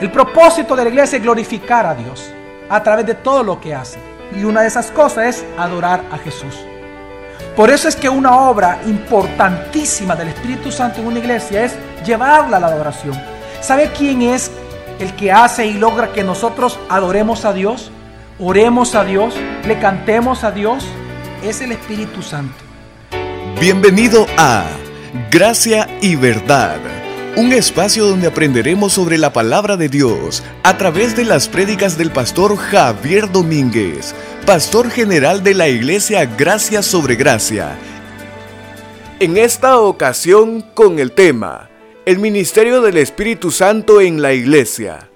El propósito de la iglesia es glorificar a Dios a través de todo lo que hace. Y una de esas cosas es adorar a Jesús. Por eso es que una obra importantísima del Espíritu Santo en una iglesia es llevarla a la adoración. ¿Sabe quién es el que hace y logra que nosotros adoremos a Dios? Oremos a Dios, le cantemos a Dios. Es el Espíritu Santo. Bienvenido a Gracia y Verdad, un espacio donde aprenderemos sobre la palabra de Dios a través de las prédicas del pastor Javier Domínguez, pastor general de la iglesia Gracia sobre Gracia. En esta ocasión con el tema El Ministerio del Espíritu Santo en la Iglesia.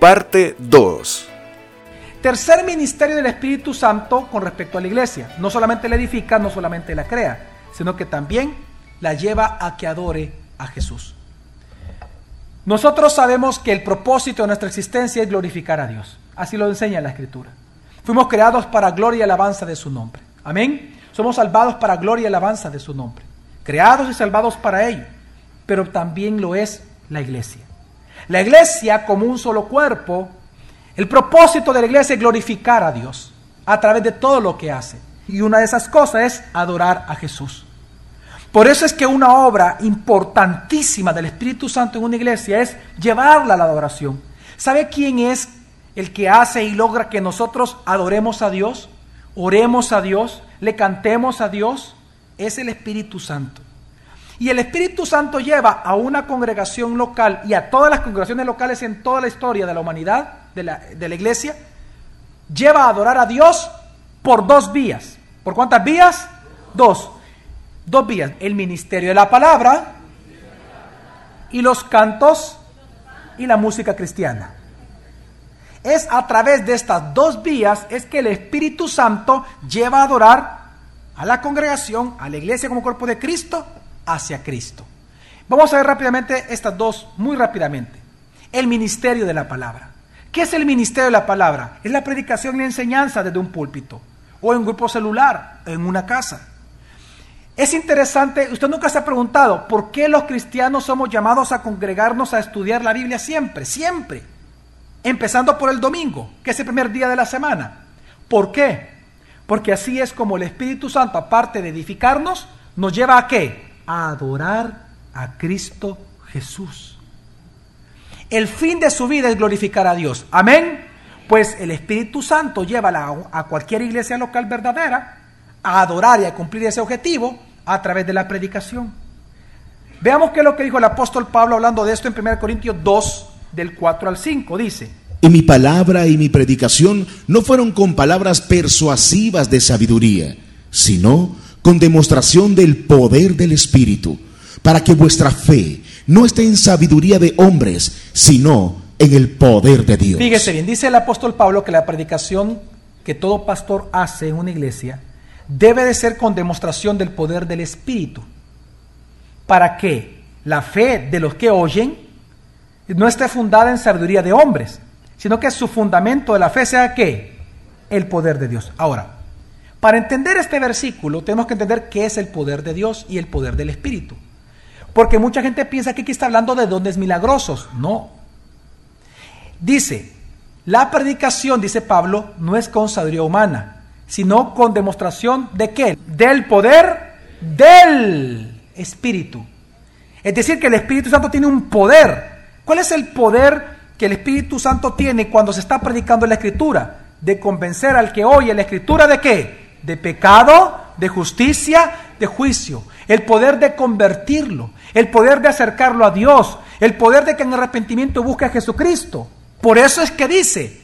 Parte 2. Tercer ministerio del Espíritu Santo con respecto a la iglesia. No solamente la edifica, no solamente la crea, sino que también la lleva a que adore a Jesús. Nosotros sabemos que el propósito de nuestra existencia es glorificar a Dios. Así lo enseña la Escritura. Fuimos creados para gloria y alabanza de su nombre. Amén. Somos salvados para gloria y alabanza de su nombre. Creados y salvados para ello. Pero también lo es la iglesia. La iglesia como un solo cuerpo el propósito de la iglesia es glorificar a Dios a través de todo lo que hace. Y una de esas cosas es adorar a Jesús. Por eso es que una obra importantísima del Espíritu Santo en una iglesia es llevarla a la adoración. ¿Sabe quién es el que hace y logra que nosotros adoremos a Dios? Oremos a Dios, le cantemos a Dios. Es el Espíritu Santo. Y el Espíritu Santo lleva a una congregación local y a todas las congregaciones locales en toda la historia de la humanidad de la, iglesia, lleva a adorar a Dios por dos vías. ¿Por cuántas vías? Dos. Dos vías. El ministerio de la palabra y los cantos y la música cristiana. Es a través de estas dos vías es que el Espíritu Santo lleva a adorar a la congregación, a la iglesia como cuerpo de Cristo, hacia Cristo. Vamos a ver rápidamente estas dos, muy rápidamente. El ministerio de la palabra. ¿Qué es el ministerio de la palabra? Es la predicación y la enseñanza desde un púlpito o en un grupo celular, en una casa. Es interesante, usted nunca se ha preguntado por qué los cristianos somos llamados a congregarnos a estudiar la Biblia siempre, siempre. Empezando por el domingo, que es el primer día de la semana. ¿Por qué? Porque así es como el Espíritu Santo, aparte de edificarnos, nos lleva a qué? A adorar a Cristo Jesús. El fin de su vida es glorificar a Dios. Amén. Pues el Espíritu Santo lleva a cualquier iglesia local verdadera a adorar y a cumplir ese objetivo a través de la predicación. Veamos qué es lo que dijo el apóstol Pablo hablando de esto en 1 Corintios 2, del 4 al 5. Dice, y mi palabra y mi predicación no fueron con palabras persuasivas de sabiduría, sino con demostración del poder del Espíritu, para que vuestra fe no está en sabiduría de hombres, sino en el poder de Dios. Fíjese bien, dice el apóstol Pablo que la predicación que todo pastor hace en una iglesia debe de ser con demostración del poder del Espíritu, para que la fe de los que oyen no esté fundada en sabiduría de hombres, sino que su fundamento de la fe sea qué? El poder de Dios. Ahora, para entender este versículo tenemos que entender qué es el poder de Dios y el poder del Espíritu. Porque mucha gente piensa que aquí está hablando de dones milagrosos. No. Dice, la predicación, dice Pablo, no es con sabiduría humana, sino con demostración de qué? Del poder del Espíritu. Es decir, que el Espíritu Santo tiene un poder. ¿Cuál es el poder que el Espíritu Santo tiene cuando se está predicando la Escritura? De convencer al que oye la Escritura de qué? De pecado, de justicia, de juicio. El poder de convertirlo el poder de acercarlo a Dios, el poder de que en arrepentimiento busque a Jesucristo. Por eso es que dice,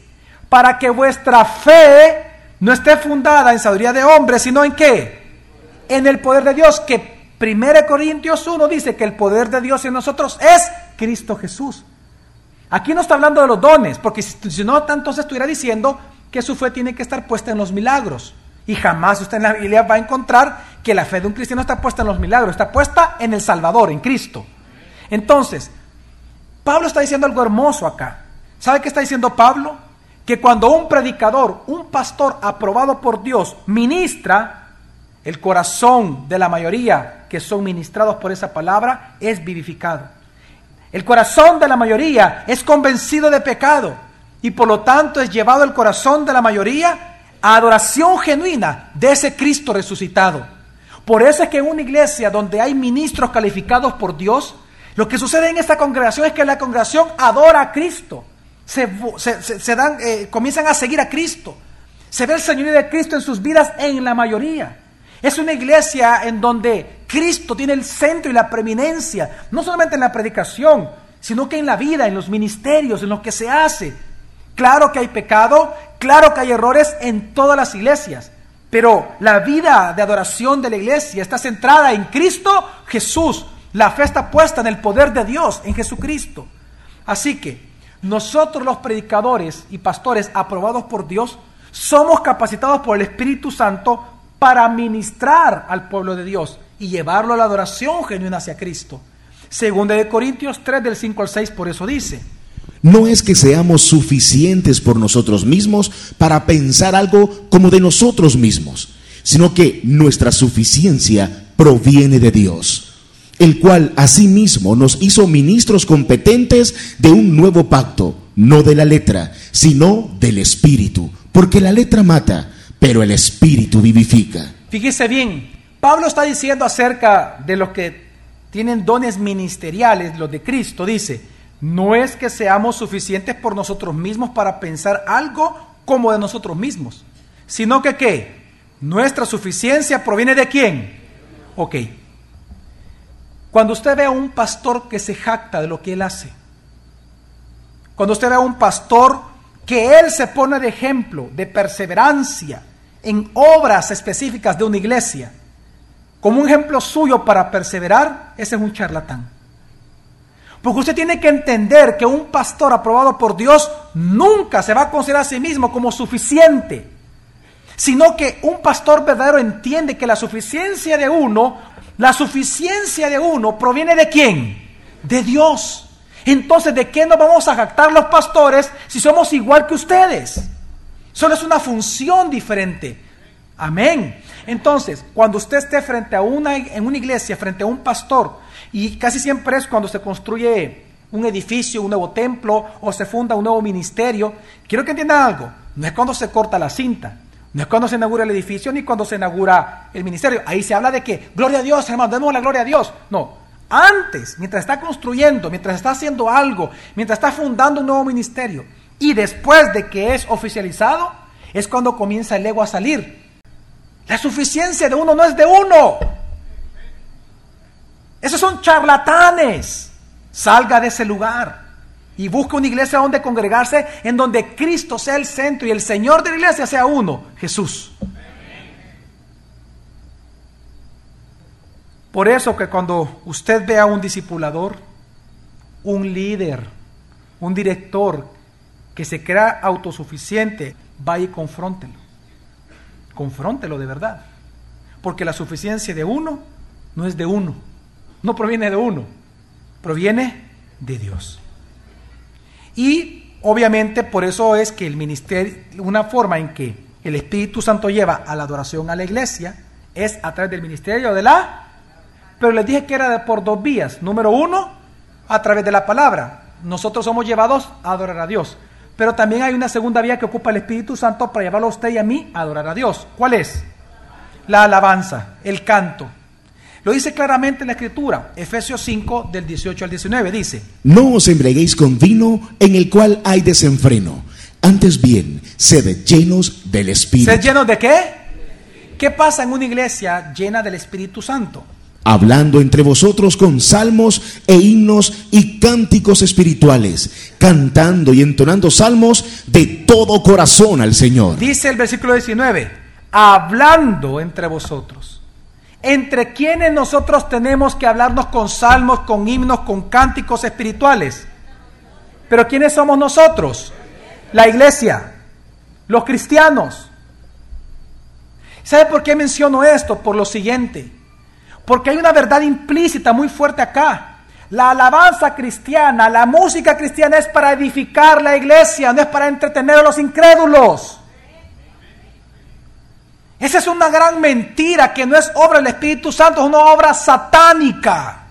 para que vuestra fe no esté fundada en sabiduría de hombres, sino en qué? En el poder de Dios, que 1 Corintios 1 dice que el poder de Dios en nosotros es Cristo Jesús. Aquí no está hablando de los dones, porque si, no, entonces estuviera diciendo que su fe tiene que estar puesta en los milagros. Y jamás usted en la Biblia va a encontrar que la fe de un cristiano está puesta en los milagros, está puesta en el Salvador, en Cristo. Entonces, Pablo está diciendo algo hermoso acá. ¿Sabe qué está diciendo Pablo? Que cuando un predicador, un pastor aprobado por Dios, ministra, el corazón de la mayoría que son ministrados por esa palabra es vivificado. El corazón de la mayoría es convencido de pecado y por lo tanto es llevado el corazón de la mayoría a adoración genuina de ese Cristo resucitado. Por eso es que en una iglesia donde hay ministros calificados por Dios, lo que sucede en esta congregación es que la congregación adora a Cristo, se, dan, eh, comienzan a seguir a Cristo, se ve el señorío de Cristo en sus vidas en la mayoría. Es una iglesia en donde Cristo tiene el centro y la preeminencia, no solamente en la predicación, sino que en la vida, en los ministerios, en lo que se hace. Claro que hay pecado, claro que hay errores en todas las iglesias, pero la vida de adoración de la iglesia está centrada en Cristo Jesús. La fe está puesta en el poder de Dios, en Jesucristo. Así que nosotros los predicadores y pastores aprobados por Dios somos capacitados por el Espíritu Santo para ministrar al pueblo de Dios y llevarlo a la adoración genuina hacia Cristo. Segunda de Corintios 3 del 5 al 6 por eso dice, no es que seamos suficientes por nosotros mismos para pensar algo como de nosotros mismos, sino que nuestra suficiencia proviene de Dios, el cual asimismo nos hizo ministros competentes de un nuevo pacto, no de la letra, sino del Espíritu, porque la letra mata, pero el Espíritu vivifica. Fíjese bien, Pablo está diciendo acerca de los que tienen dones ministeriales, los de Cristo, dice, no es que seamos suficientes por nosotros mismos para pensar algo como de nosotros mismos, sino que qué? Nuestra suficiencia proviene de quién? Ok. Cuando usted ve a un pastor que se jacta de lo que él hace, cuando usted ve a un pastor que él se pone de ejemplo de perseverancia en obras específicas de una iglesia, como un ejemplo suyo para perseverar, ese es un charlatán. Porque usted tiene que entender que un pastor aprobado por Dios nunca se va a considerar a sí mismo como suficiente, sino que un pastor verdadero entiende que la suficiencia de uno, la suficiencia de uno proviene de quién? De Dios. Entonces, ¿de qué nos vamos a jactar los pastores si somos igual que ustedes? Solo es una función diferente. Amén. Entonces, cuando usted esté frente a una, en una iglesia, frente a un pastor, y casi siempre es cuando se construye un edificio, un nuevo templo o se funda un nuevo ministerio. Quiero que entiendan algo. No es cuando se corta la cinta. No es cuando se inaugura el edificio ni cuando se inaugura el ministerio. Ahí se habla de que, gloria a Dios, hermano, demos la gloria a Dios. No. Antes, mientras está construyendo, mientras está haciendo algo, mientras está fundando un nuevo ministerio y después de que es oficializado, es cuando comienza el ego a salir. La suficiencia de uno no es de uno. Esos son charlatanes. Salga de ese lugar y busque una iglesia donde congregarse, en donde Cristo sea el centro y el Señor de la iglesia sea uno, Jesús. Por eso que cuando usted ve a un discipulador, un líder, un director que se crea autosuficiente, vaya y confróntelo. Confróntelo de verdad. Porque la suficiencia de uno no es de uno no proviene de uno, proviene de Dios. Y obviamente por eso es que el ministerio, una forma en que el Espíritu Santo lleva a la adoración a la iglesia es a través del ministerio de la... Pero les dije que era por dos vías. Número uno, a través de la palabra. Nosotros somos llevados a adorar a Dios. Pero también hay una segunda vía que ocupa el Espíritu Santo para llevarlo a usted y a mí a adorar a Dios. ¿Cuál es? La alabanza, el canto. Lo dice claramente en la Escritura, Efesios 5 del 18 al 19, dice, No os embriaguéis con vino en el cual hay desenfreno, antes bien, sed llenos del Espíritu. ¿Sed llenos de qué? ¿Qué pasa en una iglesia llena del Espíritu Santo? hablando entre vosotros con salmos e himnos y cánticos espirituales, cantando y entonando salmos de todo corazón al Señor. Dice el versículo 19, hablando entre vosotros entre quienes nosotros tenemos que hablarnos con salmos, con himnos, con cánticos espirituales. Pero ¿quiénes somos nosotros? La iglesia, los cristianos. ¿Sabe por qué menciono esto? Por lo siguiente. Porque hay una verdad implícita muy fuerte acá. La alabanza cristiana, la música cristiana es para edificar la iglesia, no es para entretener a los incrédulos. Esa es una gran mentira que no es obra del Espíritu Santo, es una obra satánica.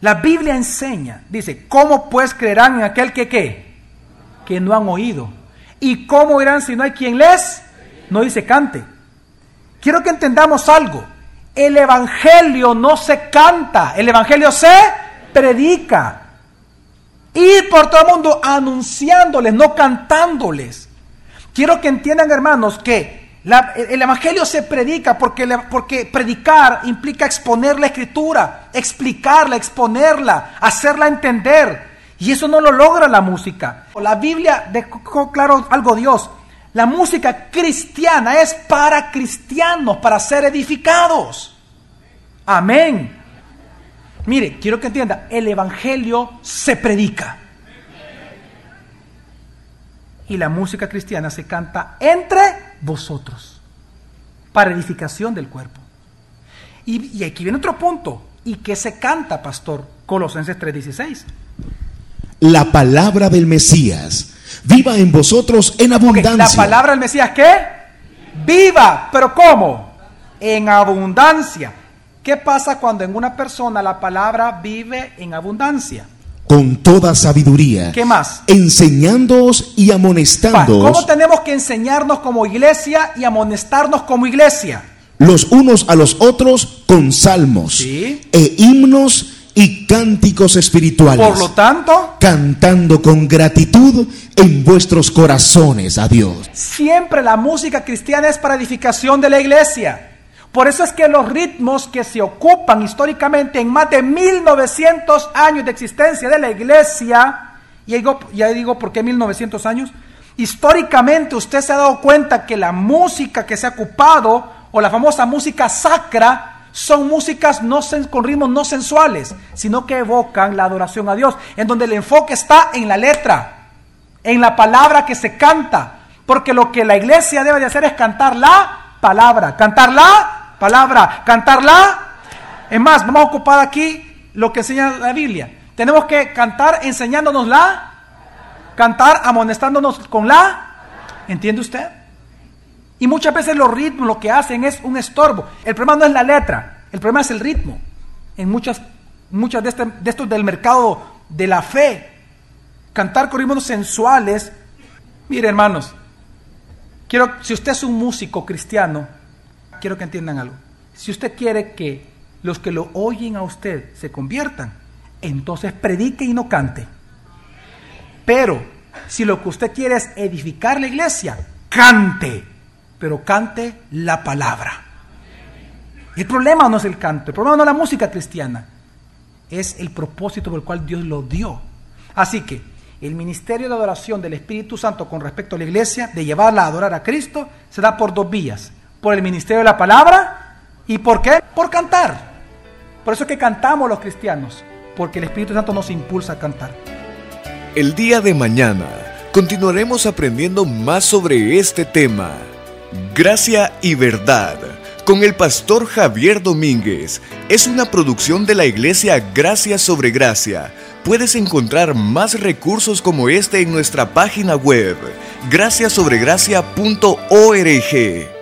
La Biblia enseña, dice, ¿cómo pues creerán en aquel que qué? Que no han oído. ¿Y cómo irán si no hay quien les? No dice cante. Quiero que entendamos algo. El Evangelio no se canta, el Evangelio se predica. Ir por todo el mundo anunciándoles, no cantándoles. Quiero que entiendan, hermanos, que el Evangelio se predica porque, porque predicar implica exponer la escritura, explicarla, exponerla, hacerla entender. Y eso no lo logra la música. La Biblia dejó claro algo Dios. La música cristiana es para cristianos, para ser edificados. Amén. Mire, quiero que entienda, el Evangelio se predica. Y la música cristiana se canta entre vosotros, para edificación del cuerpo. Y, aquí viene otro punto. ¿Y qué se canta, pastor? Colosenses 3:16. La palabra del Mesías viva en vosotros en abundancia. ¿La palabra del Mesías qué? Viva, pero ¿cómo? En abundancia. ¿Qué pasa cuando en una persona la palabra vive en abundancia? Con toda sabiduría. ¿Qué más? Enseñándoos y amonestándoos. ¿Cómo tenemos que enseñarnos como iglesia y amonestarnos como iglesia? Los unos a los otros con salmos e himnos y cánticos espirituales. Por lo tanto, cantando con gratitud en vuestros corazones a Dios. Siempre la música cristiana es para edificación de la iglesia. Por eso es que los ritmos que se ocupan históricamente en más de 1900 años de existencia de la iglesia, y digo, ya digo por qué 1900 años, históricamente usted se ha dado cuenta que la música que se ha ocupado, o la famosa música sacra, son músicas con ritmos no sensuales, sino que evocan la adoración a Dios, en donde el enfoque está en la letra, en la palabra que se canta, porque lo que la iglesia debe de hacer es cantar la palabra, cantar la palabra, cantarla. Es más, vamos a ocupar aquí lo que enseña la Biblia. Tenemos que cantar enseñándonos la, cantar amonestándonos con la. ¿Entiende usted? Y muchas veces los ritmos lo que hacen es un estorbo. El problema no es la letra, el problema es el ritmo. En muchas, muchas de, este, de estos del mercado de la fe, cantar con ritmos sensuales. Mire, hermanos, quiero, si usted es un músico cristiano, quiero que entiendan algo. Si usted quiere que los que lo oyen a usted se conviertan, entonces predique y no cante. Pero si lo que usted quiere es edificar la iglesia, cante pero cante la palabra. El problema no es el canto, el problema no es la música cristiana, es el propósito por el cual Dios lo dio. Así que el ministerio de adoración del Espíritu Santo con respecto a la iglesia, de llevarla a adorar a Cristo, se da por dos vías. Por el ministerio de la palabra y por qué? Por cantar. Por eso es que cantamos los cristianos, porque el Espíritu Santo nos impulsa a cantar. El día de mañana continuaremos aprendiendo más sobre este tema. Gracia y Verdad con el pastor Javier Domínguez es una producción de la iglesia Gracia sobre Gracia. Puedes encontrar más recursos como este en nuestra página web, graciasobregracia.org.